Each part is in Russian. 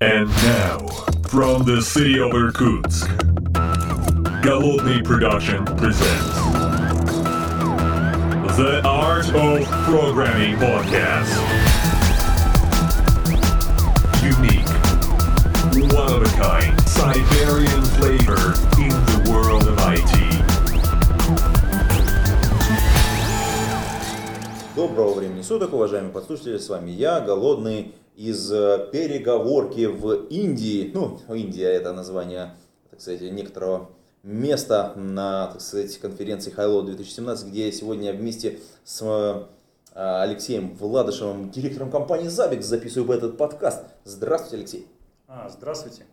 And now, from the city of Irkutsk, Голодный Production presents The Art of Programming Podcast. Unique, one of a kind, Siberian flavor in the world of IT. Доброго времени суток, уважаемые подслушатели, с вами я, Голодный, из э, переговорки в Индии. Ну, Индия это название, так сказать, некоторого места на, так сказать, конференции Хайло 2017, где сегодня вместе с э, Алексеем Владышевым, директором компании Забик, записываю этот подкаст. Здравствуйте, Алексей. А, здравствуйте.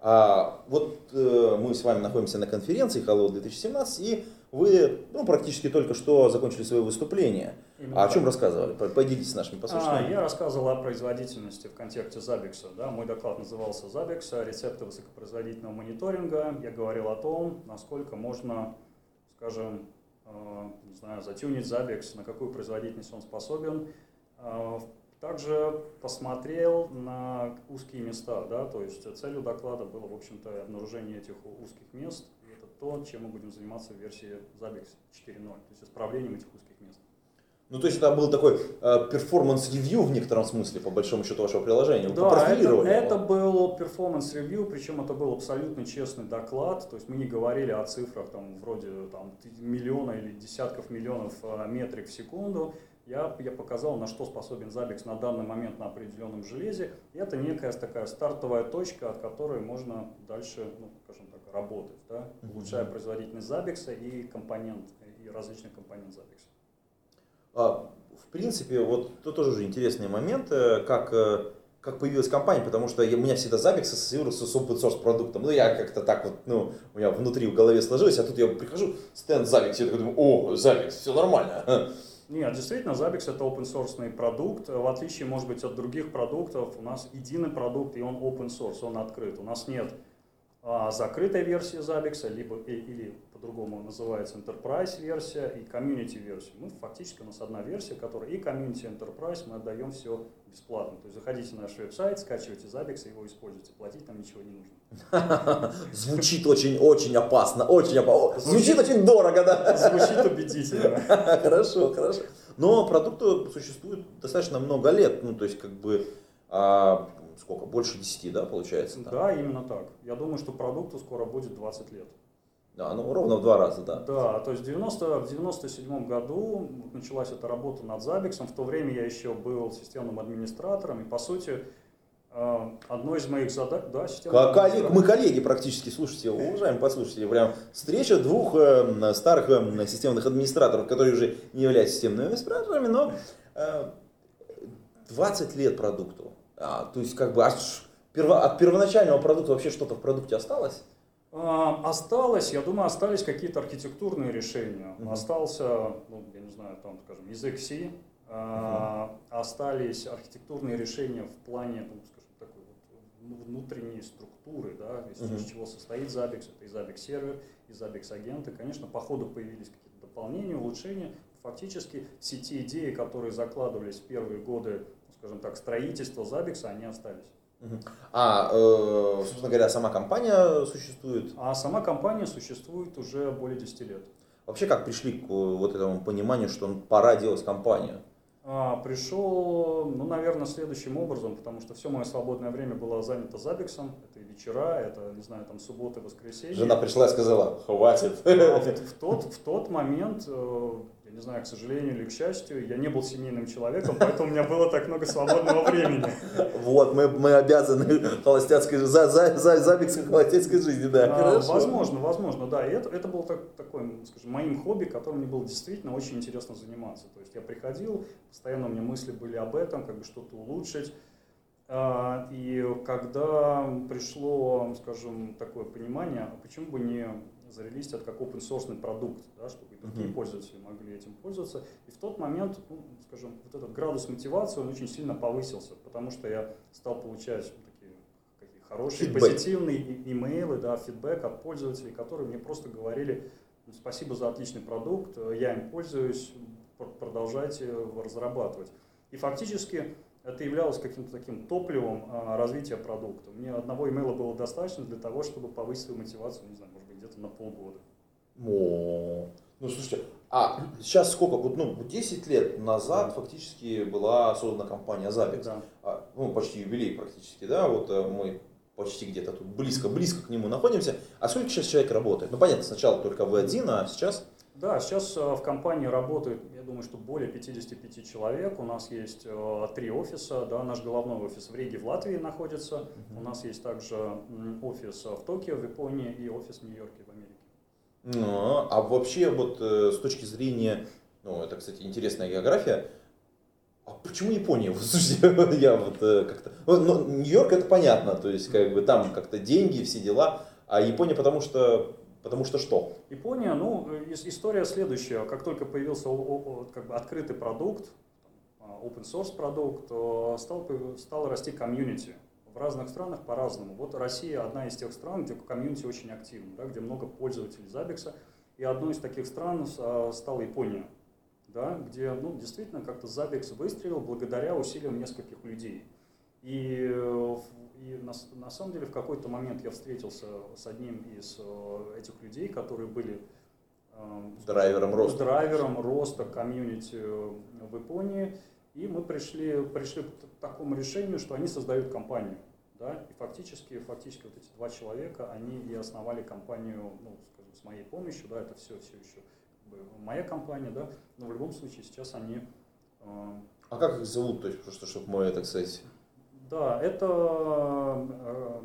А, вот э, мы с вами находимся на конференции Hello 2017, и вы ну, практически только что закончили свое выступление. Именно а о чем так. рассказывали? По- Поделитесь с нашими А, послушателями. я рассказывал о производительности в контексте Zabbix. Да? Мой доклад назывался Zabbix, рецепты высокопроизводительного мониторинга. Я говорил о том, насколько можно, скажем, э, не знаю, затюнить Zabbix, на какую производительность он способен. Э, Также посмотрел на узкие места, да, то есть целью доклада было, в общем-то, обнаружение этих узких мест. То, чем мы будем заниматься в версии Zabbix 4.0, то есть исправлением этих узких мест. Ну, то есть это был такой э, performance review в некотором смысле, по большому счету, вашего приложения. Да, это, это был performance review, причем это был абсолютно честный доклад, то есть мы не говорили о цифрах там, вроде там, миллиона или десятков миллионов э, метрик в секунду. Я, я показал, на что способен Zabbix на данный момент на определенном железе. И это некая такая стартовая точка, от которой можно дальше, ну, скажем так, работать, да, улучшая производительность Zabbix и компонент, и различных компонент Zabbix. А, в принципе, вот это тоже уже интересный момент, э, как, э, как появилась компания, потому что я- у меня всегда Zabbix ассоциируется с open source продуктом. Ну, я как-то так вот, ну, у меня внутри в голове сложилось, а тут я прихожу, стенд Zabbix, я такой думаю, о, Zabbix, все нормально. Нет, действительно, Zabbix это open source продукт. В отличие, может быть, от других продуктов, у нас единый продукт, и он open source, он открыт. У нас нет а, закрытой версии Zabbix, либо, или по-другому называется enterprise версия и community версия. Мы фактически, у нас одна версия, которая и community, enterprise, мы отдаем все бесплатно. То есть заходите на наш веб-сайт, скачивайте Zabbix и его используйте. Платить нам ничего не нужно. Звучит очень-очень опасно, очень опасно. Звучит очень дорого, да? Звучит убедительно. Хорошо, хорошо. Но продукту существует достаточно много лет, ну, то есть, как бы, а, сколько, больше 10, да, получается? там? Да, именно так. Я думаю, что продукту скоро будет 20 лет. Да, ну, ровно в два раза, да. Да, то есть в 90, в 97 году началась эта работа над Zabbix. В то время я еще был системным администратором, и по сути э, одной из моих задач, да, системный Ко- коллег- мы коллеги практически, слушайте, уважаемые послушатели, прям встреча двух э, старых э, системных администраторов, которые уже не являются системными администраторами, но э, 20 лет продукту. А, то есть, как бы, аж перво- от первоначального продукта вообще что-то в продукте осталось? Осталось, я думаю, остались какие-то архитектурные решения. Мгм. Остался, ну, я не знаю, там, скажем, язык C, а, остались архитектурные решения в плане, ну, скажем, такой вот ну, внутренней структуры, да, из, из чего состоит Zabbix, это и Zabbix сервер, и Zabbix агенты. Конечно, по ходу появились какие-то дополнения, улучшения. Фактически все те идеи, которые закладывались в первые годы, ну, скажем так, строительства Zabbix, они остались. А, э, собственно говоря, сама компания существует. А сама компания существует уже более 10 лет. Вообще, как пришли к э, вот этому пониманию, что пора делать компанию? А, пришел, ну, наверное, следующим образом, потому что все мое свободное время было занято Забиксом. Это и вечера, это, не знаю, там субботы, воскресенье. Жена пришла и сказала, хватит. А в, в тот, в тот момент, э, я не знаю, к сожалению или к счастью, я не был семейным человеком, поэтому у меня было так много свободного времени. Вот, мы, мы обязаны холостяцкой, за, за, за, забегской холостяцкой жизни, да. А. Возможно, возможно, да. И это, это было так, такое, скажем, моим хобби, которым мне было действительно очень интересно заниматься. То есть я приходил, постоянно у меня мысли были об этом, как бы что-то улучшить. А, И когда пришло, скажем, такое понимание, а почему бы не зарелистить это как open source продукт, да, чтобы и другие Мгм. пользователи могли этим пользоваться. И в тот момент, ну, скажем, вот этот градус мотивации, он очень сильно повысился, потому что я стал получать такие какие хорошие, Фидбэк. позитивные и- имейлы, да, фидбэк от пользователей, которые мне просто говорили, «Ну, спасибо за отличный продукт, э, я им пользуюсь, пр- продолжайте его разрабатывать. И фактически это являлось каким-то таким топливом а, развития продукта. Мне одного имейла было достаточно для того, чтобы повысить свою мотивацию, не знаю, где-то на полгода. О, ну слушайте, а сейчас сколько? Вот, ну, 10 лет назад Да. фактически была создана компания Zabbix. Да. А, ну, почти юбилей практически, да, вот э, мы почти где-то тут близко-близко к нему находимся. А сколько сейчас человек работает? Ну, понятно, сначала только вы один, а сейчас... Да, сейчас э, в компании работает, я думаю, что более 55 человек. У нас есть э, три офиса. Да, наш головной офис в Риге, в Латвии находится. У нас есть также офис в Токио, в Японии и офис в Нью-Йорке, в Америке. Ну, а вообще вот э, с точки зрения, ну, это, кстати, интересная география, а почему Япония? Вот, слушайте, я вот как-то... Ну, ну, Нью-Йорк это понятно, то есть как бы там как-то деньги, все дела, а Япония потому что... Потому что что? Япония, ну, ис- история следующая. Как только появился как бы открытый продукт, а, open source продукт, стал, стал расти комьюнити. В разных странах по-разному. Вот Россия одна из тех стран, где комьюнити очень активно, да, где много пользователей Забекса. И одной из таких стран а, стала Япония, да, где ну, действительно как-то Забекс выстрелил благодаря усилиям нескольких людей. И, э, и на, с- на самом деле в какой-то момент я встретился с одним из э, этих людей, которые были эм, Драйвером роста. драйвером роста комьюнити э, в Японии. И мы пришли, пришли к такому решению, что они создают компанию. Да? И фактически, фактически вот эти два человека, они и основали компанию, ну, скажем, с моей помощью, да, это все, все еще как бы моя компания, да, но в любом случае сейчас они э, А как их зовут, то есть просто, чтобы мы, так сказать... да, это э,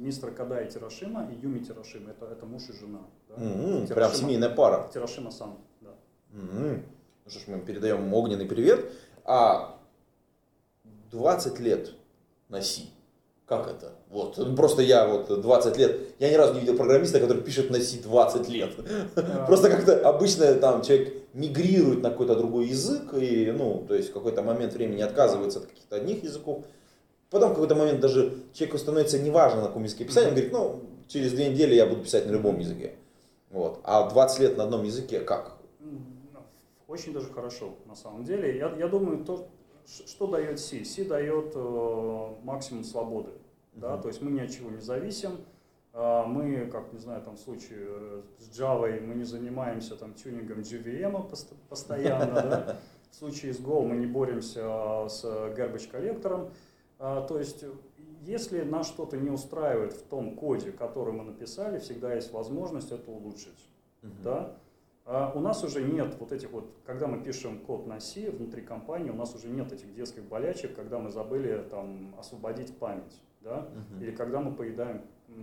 мистер Кадай Тирашима и Юми Тирашима. Это, это муж и жена. Да? м, Тирашима- Прям семейная пара. Тирашима-сан, да. М. Ну что ж, мы передаем огненный привет. А 20 лет на Си. Как это? Вот. Просто я вот 20 лет, я ни разу не видел программиста, который пишет на C 20 лет. А, Просто как-то обычно там человек мигрирует на какой-то другой язык, и, ну, то есть в какой-то момент времени отказывается от каких-то одних языков. Потом в какой-то момент даже человеку становится неважно, на каком языке писать, он говорит, ну, через две недели я буду писать на любом языке. Вот. А 20 лет на одном языке как? м, Очень даже хорошо, на самом деле. Я, я думаю, то, что дает C? C дает э, максимум свободы. Да? Мгм. То есть мы ни от чего не зависим. А, Мы, как, не знаю, там в случае э, с Java мы не занимаемся там тюнингом JVM пост- постоянно, да? В случае с Go мы не боремся с garbage коллектором. А, То есть, если нас что-то не устраивает в том коде, который мы написали, всегда есть возможность это улучшить. Да? А у нас уже нет вот этих вот, когда мы пишем код на C внутри компании, у нас уже нет этих детских болячек, когда мы забыли там освободить память, да? Мгм. Или когда мы поедаем,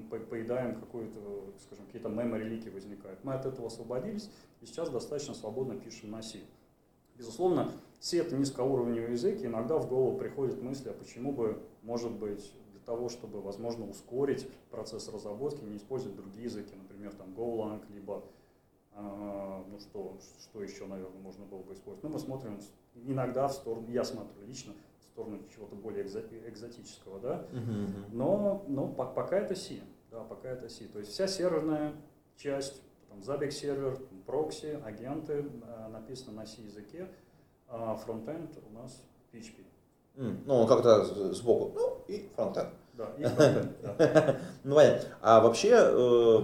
по- поедаем какую-то, скажем, какие-то memory лики возникают. Мы от этого освободились и сейчас достаточно свободно пишем на C. Безусловно, C это низкоуровневый язык, и иногда в голову приходят мысли, а почему бы, может быть, для того, чтобы, возможно, ускорить процесс разработки, не использовать другие языки, например, там Golang, либо а, ну что, что еще, наверное, можно было бы использовать? Ну, мы смотрим иногда в сторону, я смотрю лично, в сторону чего-то более экзо- экзотического, да, но, но по- пока это C, да, пока это C. То есть вся серверная часть, там Zabbix сервер, там прокси, агенты а, написано на C языке, а фронтенд у нас PHP. М, Ну, он как-то сбоку, ну, и фронтенд. Да, и фронтенд, да. Ну, понятно. А вообще, э,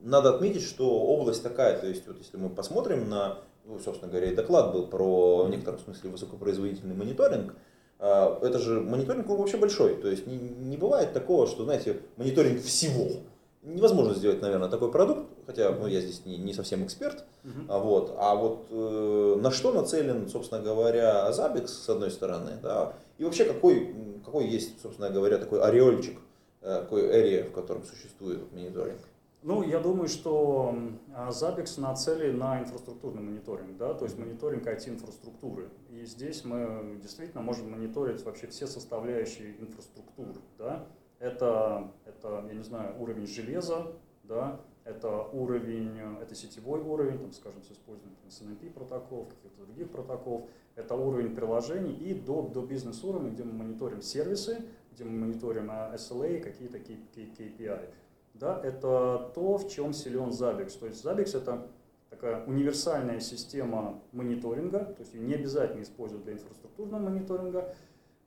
надо отметить, что область такая, то есть, вот если мы посмотрим на, ну, собственно говоря, и доклад был про в некотором смысле высокопроизводительный мониторинг, э, это же мониторинг он вообще большой, то есть не, не бывает такого, что, знаете, мониторинг всего. Невозможно сделать, наверное, такой продукт, хотя ну, я здесь не, не совсем эксперт, Мгм. а вот, а вот э, на что нацелен, собственно говоря, Zabbix, с одной стороны, да, и вообще какой, какой есть, собственно говоря, такой ореольчик, э, такой area, в котором существует мониторинг. Ну, я думаю, что м, Zabbix нацелен на инфраструктурный мониторинг, да, то есть мониторинг IT-инфраструктуры. И здесь мы действительно можем мониторить вообще все составляющие инфраструктуры, да. Это, это, я не знаю, уровень железа, да, это уровень, это сетевой уровень, там, скажем, с использованием SNMP протоколов, каких-то других протоколов, это уровень приложений и до, до бизнес-уровня, где мы мониторим сервисы, где мы мониторим а, SLA, какие-то KPI да, это то, в чем силен Zabbix. То есть Zabbix это такая универсальная система мониторинга, то есть ее не обязательно использовать для инфраструктурного мониторинга.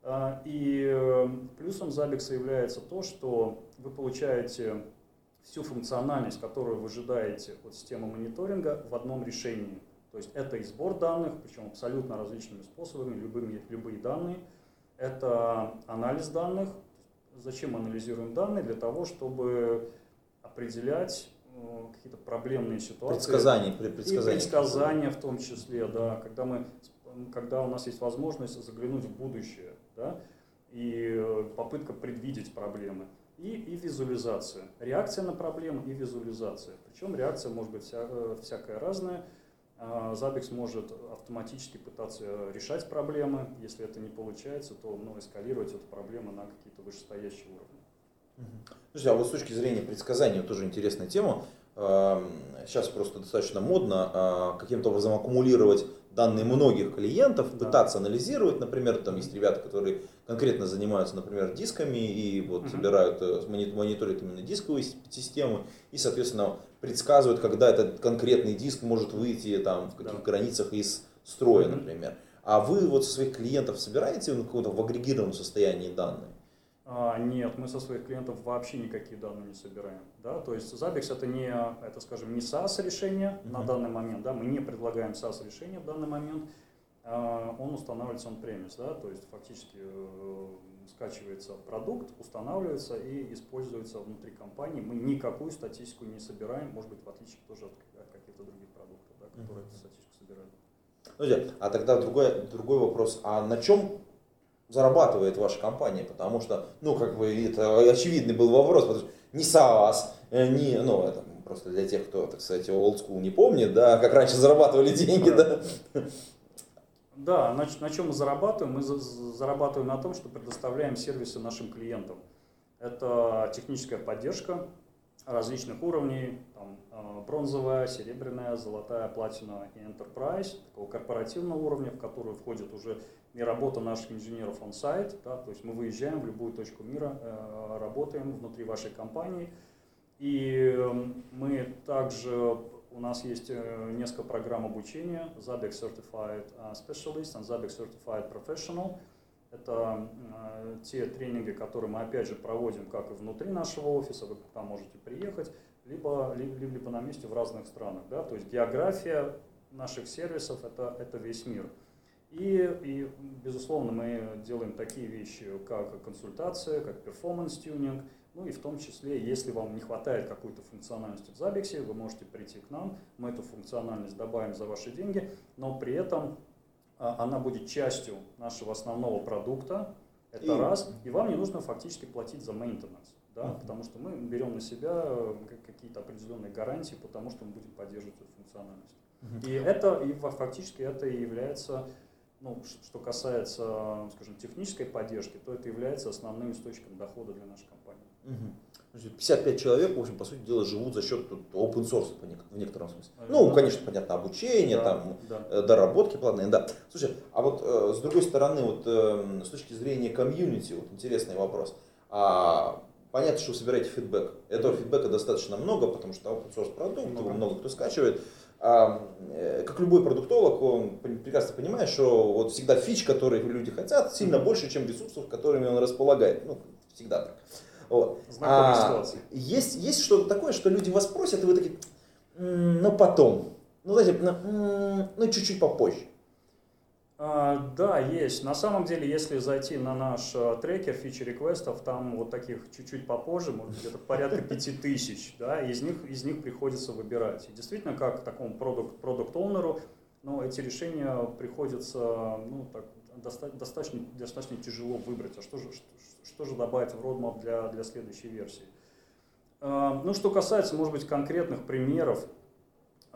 А, и э, плюсом Zabbix является то, что вы получаете всю функциональность, которую вы ожидаете от системы мониторинга в одном решении. То есть это и сбор данных, причем абсолютно различными способами, любыми, любые данные. Это анализ данных. Зачем анализируем данные? Для того, чтобы определять э, какие-то проблемные ситуации. Предсказания, предсказания. И предсказания в том числе, да, когда, мы, когда у нас есть возможность заглянуть в будущее, да, и э, попытка предвидеть проблемы и, и визуализация. Реакция на проблему и визуализация. Причем реакция может быть вся, э, всякая разная. А, Zabbix может автоматически пытаться решать проблемы. Если это не получается, то ну, эскалировать эту проблему на какие-то вышестоящие уровни. Слушайте, а вот с точки зрения предсказания тоже интересная тема. Сейчас просто достаточно модно а, каким-то образом аккумулировать данные многих клиентов, да. пытаться анализировать. Например, там есть ребята, которые конкретно занимаются, например, дисками и вот угу. собирают, э, мониторят именно дисковые системы и, соответственно, предсказывают, когда этот конкретный диск может выйти там в каких да. границах из строя, угу. например. А вы вот своих клиентов собираете в каком-то в агрегированном состоянии данные? А, нет, мы со своих клиентов вообще никакие данные не собираем. Да? То есть Zabbix это не, это, скажем, не SaaS решение mm-hmm. на данный момент. Да? Мы не предлагаем SaaS решение в данный момент. А, он устанавливается он премис, да? то есть фактически э, скачивается продукт, устанавливается и используется внутри компании. Мы никакую статистику не собираем, может быть, в отличие тоже от, от каких-то других продуктов, да, которые mm-hmm. эту статистику собирают. Подожди, а тогда другой, другой вопрос. А на чем зарабатывает ваша компания, потому что, ну, как бы, это очевидный был вопрос, потому что не SaaS, э, не, ну, это просто для тех, кто, так сказать, old school не помнит, да, как раньше зарабатывали деньги, да. Да, на, на чем мы зарабатываем? Мы за, зарабатываем на том, что предоставляем сервисы нашим клиентам. Это техническая поддержка различных уровней, там, э, бронзовая, серебряная, золотая, платина и enterprise, такого корпоративного уровня, в который входит уже и работа наших инженеров on-site, да, то есть мы выезжаем в любую точку мира, э, работаем внутри вашей компании. И эм, мы также, у нас есть э, несколько программ обучения, Zabbix Certified э, Specialist и Zabbix Certified Professional. Это э, те тренинги, которые мы опять же проводим как и внутри нашего офиса, вы там можете приехать, либо, либо, либо на месте в разных странах. Да? То есть география наших сервисов это, это весь мир. И, и, безусловно, мы делаем такие вещи, как консультация, как performance tuning, ну и в том числе, если вам не хватает какой-то функциональности в Zabbix, вы можете прийти к нам, мы эту функциональность добавим за ваши деньги, но при этом она будет частью нашего основного продукта, это и... раз, и вам не нужно фактически платить за maintenance, да, uh-huh. потому что мы берем на себя э, какие-то определенные гарантии, потому что мы будем поддерживать эту функциональность. Uh-huh. И это, и фактически это и является ну, что касается, скажем, технической поддержки, то это является основным источником дохода для нашей компании. Угу. 55 человек, в общем, по сути дела, живут за счет open source в некотором смысле. Ну, конечно, понятно, обучение, да, там, да. Э, доработки платные, да. Слушай, а вот э, с другой стороны, вот э, с точки зрения комьюнити, вот интересный вопрос. А, понятно, что вы собираете фидбэк. Этого фидбэка достаточно много, потому что open source продукт, много, много кто скачивает. А, э, как любой продуктолог, он прекрасно понимает, что вот всегда фич, которые люди хотят, сильно больше, чем ресурсов, которыми он располагает. Ну, всегда так. Вот. А, есть, есть что-то такое, что люди вас просят, и вы такие, ну потом, ну знаете, ну, ну чуть-чуть попозже. А, да, есть. На самом деле, если зайти на наш а, трекер фичи реквестов, там вот таких чуть-чуть попозже, может где-то порядка пяти тысяч, да, из них, из них приходится выбирать. И действительно, как такому продукт, продукт оунеру но эти решения приходится, ну, так, достаточно, достаточно тяжело выбрать, а что же, что, же добавить в roadmap для, для следующей версии. А, ну, что касается, может быть, конкретных примеров,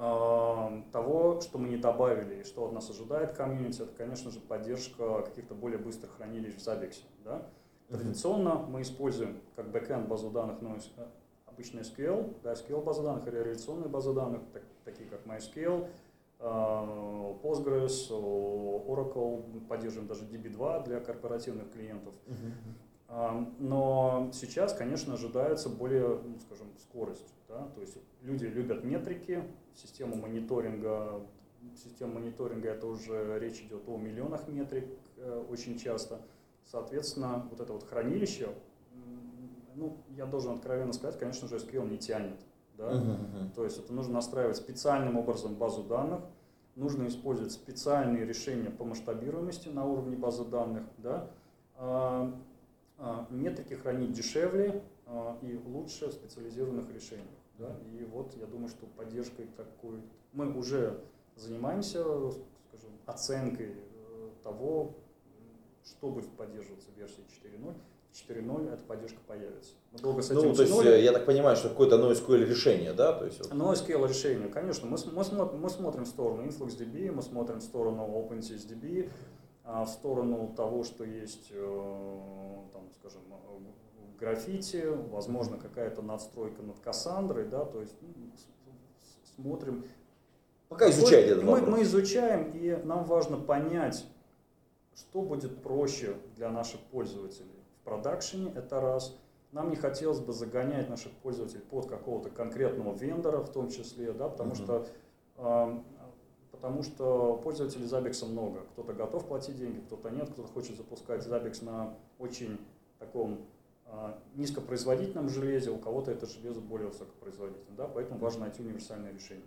того, что мы не добавили и что от нас ожидает комьюнити, это, конечно же, поддержка каких-то более быстрых хранилищ в Zabbix. Да? Традиционно мы используем как бэкэнд базу данных, но э, обычный SQL, да, SQL база данных или реляционные базы данных, так, такие как MySQL, э, Postgres, Oracle, поддерживаем даже DB2 для корпоративных клиентов. Но сейчас, конечно, ожидается более, ну, скажем, скорость. Да? То есть люди любят метрики, систему мониторинга. Система мониторинга это уже речь идет о миллионах метрик э, очень часто. Соответственно, вот это вот хранилище, ну, я должен откровенно сказать, конечно же, SQL не тянет. Да? Uh-huh, uh-huh. То есть это нужно настраивать специальным образом базу данных, нужно использовать специальные решения по масштабируемости на уровне базы данных. Да? А, метрики хранить дешевле а, и лучше в специализированных решениях. Да? И вот я думаю, что поддержкой такой... Мы уже занимаемся, скажем, оценкой э, того, что будет поддерживаться в версии 4.0. 4.0 эта поддержка появится. Мы долго с этим ну, то есть, я так понимаю, что какое-то NoSQL решение, да? То есть, вот... NoSQL решение, конечно. Мы, мы, мы смотрим в сторону InfluxDB, мы смотрим в сторону OpenSSDB, а в сторону того, что есть, э, там, скажем, граффити, возможно, какая-то надстройка над Кассандрой, да, то есть ну, смотрим. Пока изучаете этот мы, мы изучаем, и нам важно понять, что будет проще для наших пользователей в продакшене, это раз. Нам не хотелось бы загонять наших пользователей под какого-то конкретного вендора в том числе, да, потому mm-hmm. что э, потому что пользователей Zabbix много. Кто-то готов платить деньги, кто-то нет, кто-то хочет запускать Zabbix на очень таком э, низкопроизводительном железе, у кого-то это железо более высокопроизводительное, да, поэтому важно найти универсальное решение.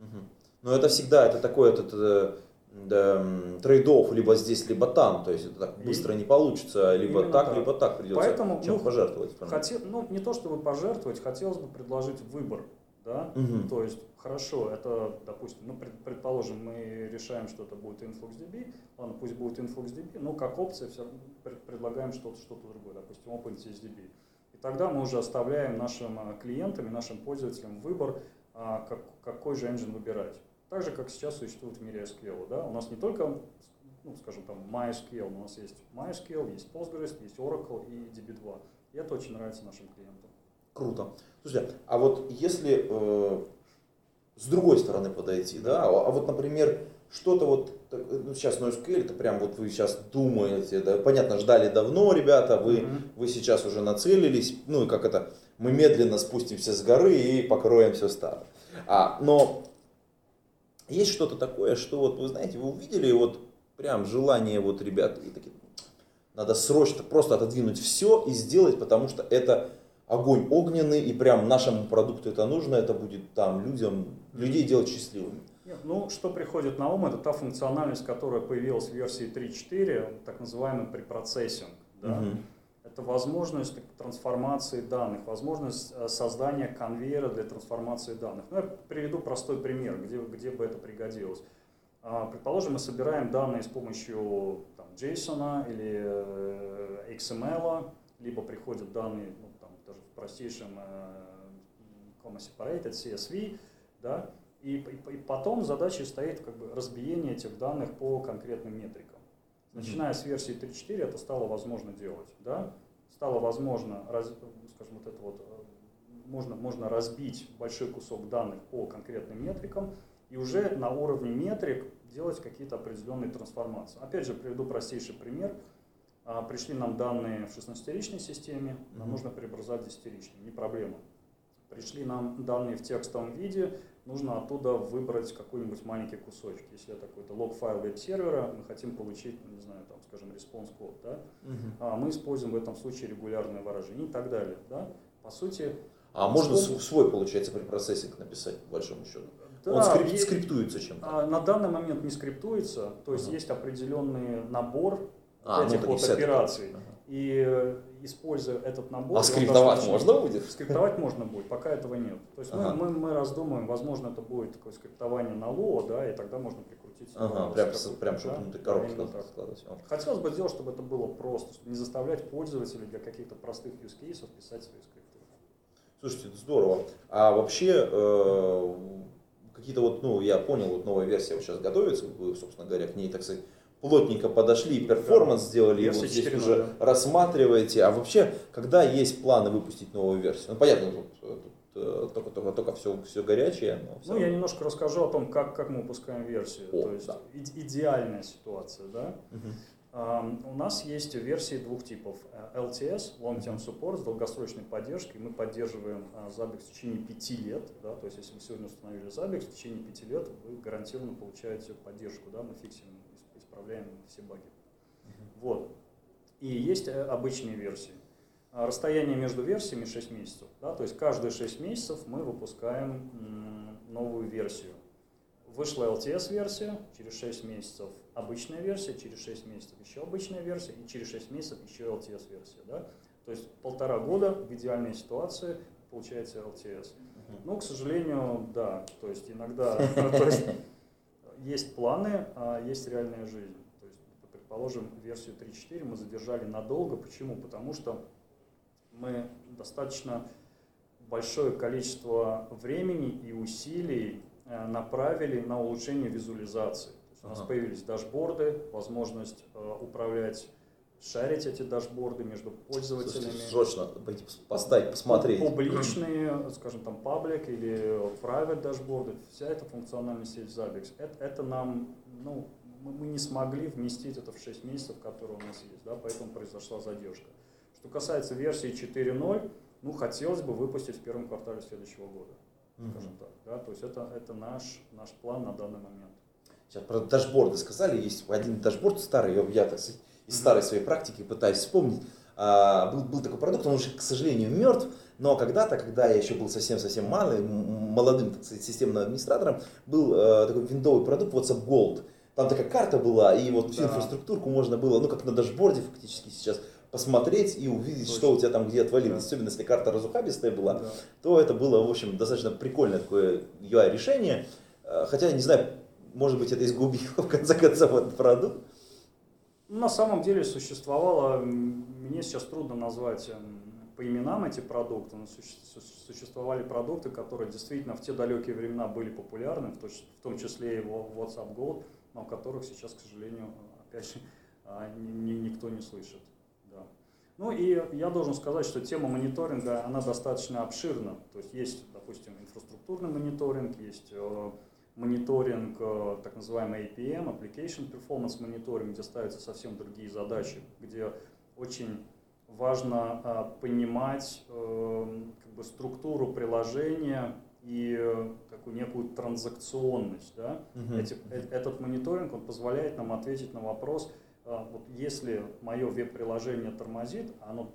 Угу. Но это всегда, это такое, это, это да, трейдов либо здесь, либо там. То есть это так быстро не получится, либо так, так, либо так придется Поэтому, чем ну, пожертвовать. Хотел, ну, не то чтобы пожертвовать, хотелось бы предложить выбор. Да? Угу. То есть, хорошо, это, допустим, ну, предположим, мы решаем, что это будет InfluxDB, ладно, пусть будет InfluxDB, но как опция все предлагаем что-то что другое, допустим, OpenTSDB. И тогда мы уже оставляем нашим а, клиентам и нашим пользователям выбор, а, как, какой же engine выбирать. Так же, как сейчас существует в мире SQL. Да? У нас не только, ну, скажем, там MySQL, у нас есть MySQL, есть Postgres, есть Oracle и DB2. И это очень нравится нашим клиентам. Круто. Слушайте, а вот если э, с другой стороны подойти, да, а, а вот, например, что-то вот, ну, сейчас NoSQL, это прям вот вы сейчас думаете, да, понятно, ждали давно, ребята, вы, mm-hmm. вы сейчас уже нацелились, ну и как это, мы медленно спустимся с горы и покроем все старое. А, но есть что-то такое, что вот вы знаете, вы увидели вот прям желание вот ребят и такие, надо срочно просто отодвинуть все и сделать, потому что это огонь огненный и прям нашему продукту это нужно, это будет там людям, людей делать счастливыми. Нет, ну, что приходит на ум, это та функциональность, которая появилась в версии 3.4, так называемый препроцессинг. Да? Угу это возможность трансформации данных, возможность э, создания конвейера для трансформации данных. Ну, я приведу простой пример, где, где бы это пригодилось. А, предположим, мы собираем данные с помощью там, JSON или э, XML, либо приходят данные даже в простейшем э, comma separated CSV, да, и, и, и потом задачей стоит как бы разбиение этих данных по конкретным метрикам. Начиная с версии 3.4 это стало возможно делать. Да? стало возможно, раз, скажем, вот это вот, э, можно, можно разбить большой кусок данных по конкретным метрикам и уже на уровне метрик делать какие-то определенные трансформации. Опять же, приведу простейший пример. А, пришли нам данные в 16-ричной системе, нам нужно преобразовать в 10-ричную, не проблема. Пришли нам данные в текстовом виде, нужно оттуда выбрать какой-нибудь маленький кусочек. Если это какой-то лог-файл веб-сервера, мы хотим получить, ну, не знаю, там, скажем, response код, да? угу. а мы используем в этом случае регулярное выражение и так далее. Да? По сути... А можно что... свой, получается, препроцессинг написать, по большому счету? Да, Он скрип, есть, скриптуется чем-то? А, на данный момент не скриптуется, то есть uh есть определенный набор а, этих ну, вот операций. uh И э, используя этот набор... А скриптовать можно будет? Скриптовать можно будет, пока этого нет. То есть ага. мы, мы, мы раздумываем, возможно, это будет такое скриптование на ло, да, и тогда можно прикрутить... Ага, прям, прям чтобы да? внутрь коробки да, складывать. Хотелось бы сделать, чтобы это было просто, чтобы не заставлять пользователей для каких-то простых use cases писать свои скрипты. Слушайте, это здорово. А вообще, э, какие-то вот, ну, я понял, вот новая версия вот сейчас готовится, вы, собственно говоря, к ней, так сказать, плотненько подошли, перформанс да. сделали, и вот здесь уже да. рассматриваете. А вообще, когда есть планы выпустить новую версию? Ну, понятно, тут, тут э, только, только, только все, все горячее. Но все ну, я немножко расскажу о том, как, как мы выпускаем версию. О, То есть да. идеальная ситуация, да? Угу. У нас есть версии двух типов. LTS, Long Term Support, с долгосрочной поддержкой. Мы поддерживаем Zabbix в течение пяти лет. Да, то есть, если вы сегодня установили Zabbix, в течение пяти лет вы гарантированно получаете поддержку. Да, мы фиксим, исправляем все баги. Вот. И есть э, обычные версии. Расстояние между версиями 6 месяцев. Да, то есть каждые 6 месяцев мы выпускаем новую версию. Вышла LTS-версия, через 6 месяцев обычная версия, через 6 месяцев еще обычная версия, и через 6 месяцев еще LTS-версия. Да? То есть полтора года в идеальной ситуации получается LTS. Но, к сожалению, да, то есть иногда то есть, есть планы, а есть реальная жизнь. То есть, предположим, версию 3.4 мы задержали надолго. Почему? Потому что мы достаточно большое количество времени и усилий Э, направили на улучшение визуализации. у нас ага. появились дашборды, возможность э, управлять шарить эти дашборды между пользователями. Срочно поставить, посмотреть. Публичные, скажем, там, паблик или private дашборды, вся эта функциональность есть в Zabbix. Это, это нам, ну, мы не смогли вместить это в 6 месяцев, которые у нас есть, да, поэтому произошла задержка. Что касается версии 4.0, ну, хотелось бы выпустить в первом квартале следующего года скажем так. Да? То есть это, это наш, наш план на данный момент. Сейчас про дашборды сказали, есть один дашборд старый, я так сказать, из старой своей практики пытаюсь вспомнить. А, был, был такой продукт, он уже, к сожалению, мертв, но когда-то, когда я еще был совсем-совсем малый, молодым так сказать, системным администратором, был э, такой виндовый продукт WhatsUp Gold. Там такая карта была, и вот всю да. инфраструктурку можно было, ну как на дашборде фактически сейчас, посмотреть и увидеть, Точно. что у тебя там где отвалилось. Да. Особенно если карта разухабистая была, да. то это было, в общем, достаточно прикольное такое UI-решение. Э, хотя, не знаю, может быть, это изгубило в конце концов этот продукт. На самом деле существовало, мне сейчас трудно назвать эм, по именам эти продукты, но существовали продукты, которые действительно в те далекие времена были популярны, в том числе и WhatsApp Gold, но о которых сейчас, к сожалению, опять же, а, никто не слышит. Ну и я должен сказать, что тема мониторинга, она достаточно обширна. То есть есть, допустим, инфраструктурный мониторинг, есть э, мониторинг, э, так называемый APM, Application Performance Monitoring, где ставятся совсем другие задачи, где очень важно э, понимать как бы, структуру приложения и такую некую транзакционность. Да? Uh-huh. Эти, этот мониторинг он позволяет нам ответить на вопрос, вот если мое веб-приложение тормозит, оно,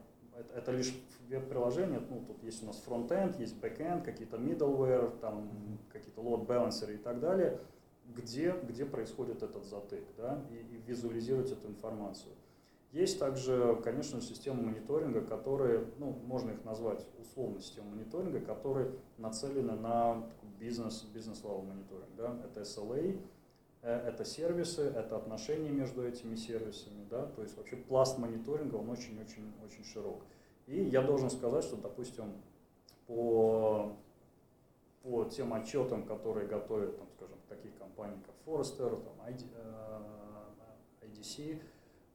это, это лишь веб-приложение, ну, тут есть у нас фронт-энд, есть бэк-энд, какие-то middleware, там, какие-то load balancer и так далее, где, где происходит этот затык, да, и, и визуализировать эту информацию. Есть также, конечно, системы мониторинга, которые, ну, можно их назвать условно системы мониторинга, которые нацелены на бизнес, бизнес-level мониторинг. Да? Это SLA, это сервисы, это отношения между этими сервисами, да, то есть вообще пласт мониторинга, он очень-очень-очень широк. И я должен сказать, что, допустим, по, по тем отчетам, которые готовят, там, скажем, такие компании, как Forrester, там, ID, IDC, э,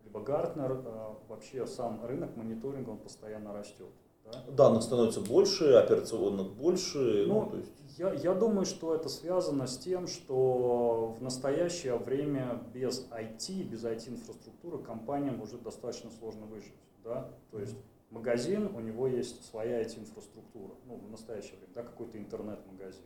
либо Gartner, э, вообще сам рынок мониторинга, он постоянно растет. Да? Данных становится больше, операционных больше. Ну, ну, то есть... я, я думаю, что это связано с тем, что в настоящее время без IT, без IT-инфраструктуры компаниям уже достаточно сложно выжить. Да? То есть магазин, у него есть своя IT-инфраструктура, ну, в настоящее время, да, какой-то интернет-магазин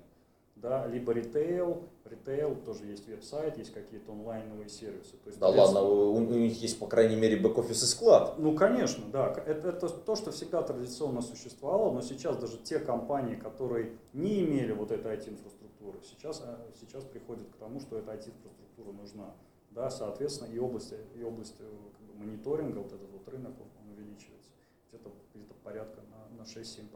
да, либо ритейл, ритейл, тоже есть веб-сайт, есть какие-то онлайновые сервисы. То есть, да ладно, у, у них есть, по крайней мере, бэк-офис и склад. Ну, конечно, да. Это, это то, что всегда традиционно существовало, но сейчас даже те компании, которые не имели вот этой IT-инфраструктуры, сейчас, э, сейчас приходят к тому, что эта IT-инфраструктура нужна. Да, соответственно, и область, и область э, как бы, мониторинга, вот этот вот рынок, он, он увеличивается где-то где порядка на, на 6-7%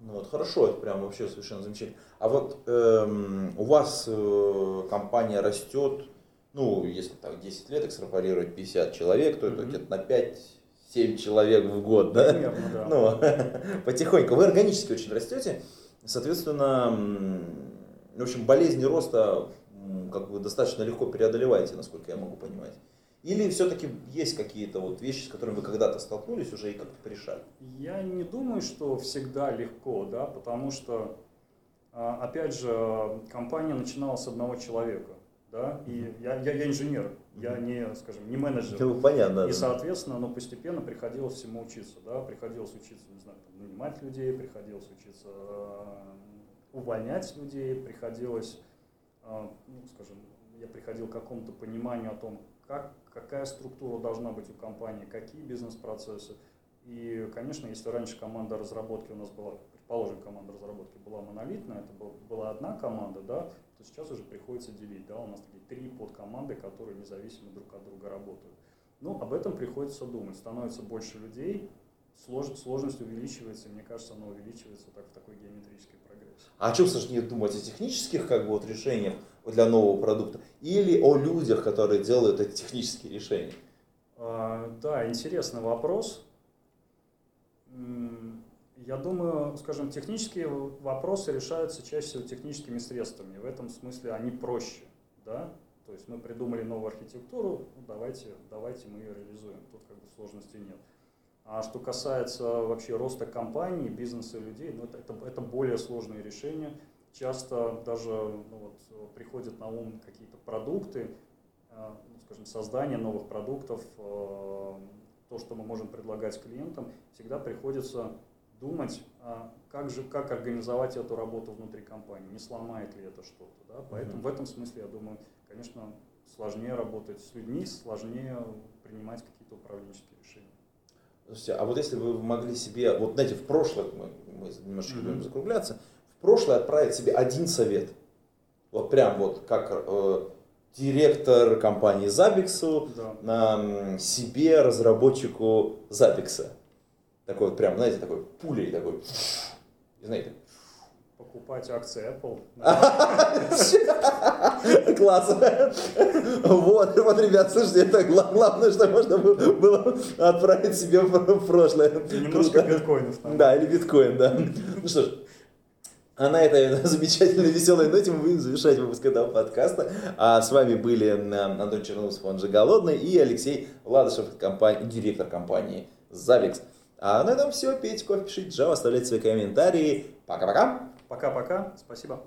ну вот хорошо, это прям вообще совершенно замечательно. А вот эм, у вас э, компания растет, ну, если так 10 лет экстраполировать 50 человек, то mm-hmm. это где-то на 5-7 человек в год, да? Примерно, да. Ну, потихоньку. Вы органически очень растете, соответственно, в общем, болезни роста как бы достаточно легко преодолеваете, насколько я могу понимать. Или все-таки есть какие-то вот вещи, с которыми вы когда-то столкнулись уже и как-то порешали? Я не думаю, что всегда легко, да, потому что, а, опять же, компания начинала с одного человека, да, и я, я, я инженер, Я не, скажем, не менеджер. Ну, понятно. И, соответственно, ну, постепенно приходилось всему учиться, да, приходилось учиться, не знаю, там, нанимать людей, приходилось учиться э, увольнять людей, приходилось, э, ну, скажем, я приходил к какому-то пониманию о том, как, какая структура должна быть у компании, какие бизнес-процессы. И, конечно, если раньше команда разработки у нас была, предположим, команда разработки была монолитная, это был- была одна команда, да, то сейчас уже приходится делить, да, у нас такие три подкоманды, которые независимо друг от друга работают. Ну, об этом приходится думать. Становится больше людей, слож- сложность увеличивается, и мне кажется, она увеличивается так в такой геометрической прогрессии. А о чем сложнее думать? О технических как бы, вот, решениях для нового продукта или о людях, которые делают эти технические решения? А, Да, интересный вопрос. Я думаю, скажем, технические вопросы решаются чаще всего техническими средствами. В этом смысле они проще. Да? То есть мы придумали новую архитектуру, ну, давайте, давайте мы ее реализуем. Тут как бы сложностей нет. А что касается вообще роста компаний, бизнеса людей, ну, это, это, это более сложные решения. Часто даже ну, вот, приходят на ум какие-то продукты, э, ну, скажем, создание новых продуктов, э, то, что мы можем предлагать клиентам, всегда приходится думать, а как же, как организовать эту работу внутри компании, не сломает ли это что-то. Да? Поэтому Мгм. в этом смысле, я думаю, конечно, сложнее работать с людьми, сложнее принимать какие-то управленческие решения. Слушайте, а вот если бы вы могли себе, вот знаете, в прошлое, мы, мы немножечко Мгм. будем закругляться, прошлое отправить себе один совет, вот прям вот как э, директор компании Забиксу, Да. на себе, разработчику Запикса. Такой вот прям, знаете, такой пулей такой. Знаете. Покупать акции Apple. Класс. Вот, вот, ребят, слушайте, это гла- главное, что можно было отправить себе в прошлое. Немножко биткоинов. Да, или биткоин, да. Ну что ж, а на этой замечательной веселой ноте мы будем завершать выпуск этого подкаста. А с вами были Антон Черноусов, он же Голодный, и Алексей Ладышев, компания- директор компании Завикс. А на этом все. Пейте кофе, пишите Java, оставляйте свои комментарии. Пока-пока. Пока-пока. Спасибо.